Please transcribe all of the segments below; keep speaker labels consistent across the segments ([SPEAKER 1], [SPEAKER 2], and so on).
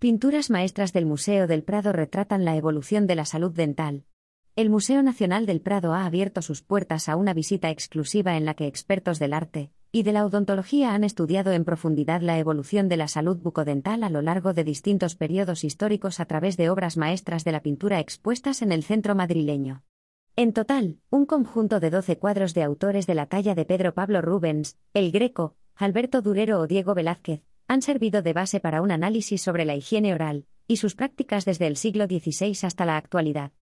[SPEAKER 1] Pinturas maestras del Museo del Prado retratan la evolución de la salud dental. El Museo Nacional del Prado ha abierto sus puertas a una visita exclusiva en la que expertos del arte y de la odontología han estudiado en profundidad la evolución de la salud bucodental a lo largo de distintos periodos históricos a través de obras maestras de la pintura expuestas en el centro madrileño. En total, un conjunto de 12 cuadros de autores de la talla de Pedro Pablo Rubens, El Greco, Alberto Durero o Diego Velázquez, han servido de base para un análisis sobre la higiene oral y sus prácticas desde el siglo XVI hasta la actualidad.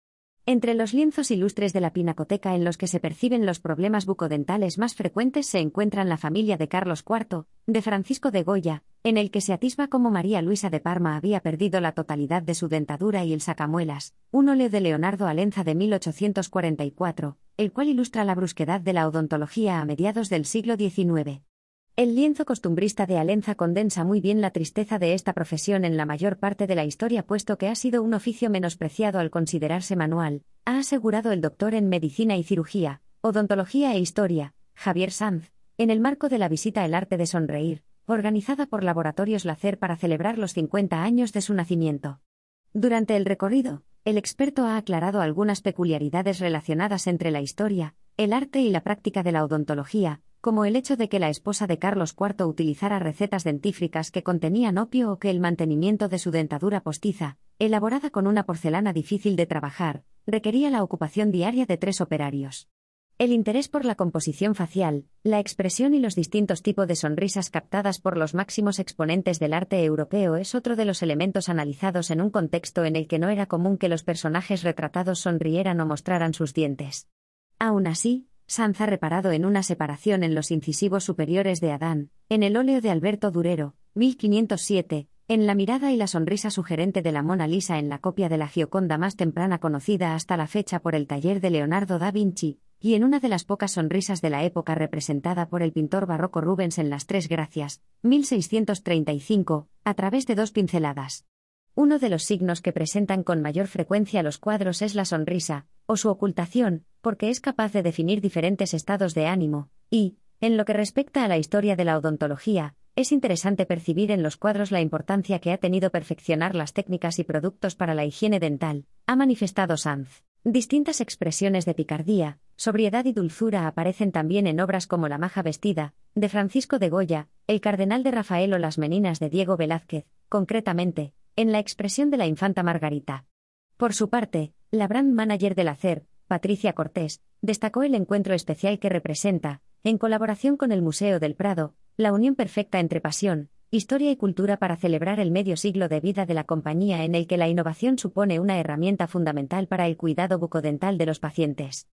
[SPEAKER 1] Entre los lienzos ilustres de la pinacoteca en los que se perciben los problemas bucodentales más frecuentes se encuentran la familia de Carlos IV, de Francisco de Goya, en el que se atisba cómo María Luisa de Parma había perdido la totalidad de su dentadura y el sacamuelas, un óleo de Leonardo Alenza de 1844, el cual ilustra la brusquedad de la odontología a mediados del siglo XIX. El lienzo costumbrista de Alenza condensa muy bien la tristeza de esta profesión en la mayor parte de la historia puesto que ha sido un oficio menospreciado al considerarse manual, ha asegurado el doctor en Medicina y Cirugía, Odontología e Historia, Javier Sanz, en el marco de la visita El Arte de Sonreír, organizada por Laboratorios Lacer para celebrar los 50 años de su nacimiento. Durante el recorrido, el experto ha aclarado algunas peculiaridades relacionadas entre la historia, el arte y la práctica de la odontología, como el hecho de que la esposa de Carlos IV utilizara recetas dentífricas que contenían opio o que el mantenimiento de su dentadura postiza, elaborada con una porcelana difícil de trabajar, requería la ocupación diaria de tres operarios. El interés por la composición facial, la expresión y los distintos tipos de sonrisas captadas por los máximos exponentes del arte europeo es otro de los elementos analizados en un contexto en el que no era común que los personajes retratados sonrieran o mostraran sus dientes. Aún así, Sanz ha reparado en una separación en los incisivos superiores de Adán, en el óleo de Alberto Durero, 1507, en la mirada y la sonrisa sugerente de la Mona Lisa en la copia de la Gioconda más temprana conocida hasta la fecha por el taller de Leonardo da Vinci, y en una de las pocas sonrisas de la época representada por el pintor barroco Rubens en Las Tres Gracias, 1635, a través de dos pinceladas. Uno de los signos que presentan con mayor frecuencia los cuadros es la sonrisa, o su ocultación, porque es capaz de definir diferentes estados de ánimo, y, en lo que respecta a la historia de la odontología, es interesante percibir en los cuadros la importancia que ha tenido perfeccionar las técnicas y productos para la higiene dental, ha manifestado Sanz. Distintas expresiones de picardía, sobriedad y dulzura aparecen también en obras como La maja vestida, de Francisco de Goya, El cardenal de Rafael o Las meninas de Diego Velázquez, concretamente, en la expresión de la infanta Margarita. Por su parte, la brand manager del ACER, Patricia Cortés, destacó el encuentro especial que representa, en colaboración con el Museo del Prado, la unión perfecta entre pasión, historia y cultura para celebrar el medio siglo de vida de la compañía en el que la innovación supone una herramienta fundamental para el cuidado bucodental de los pacientes.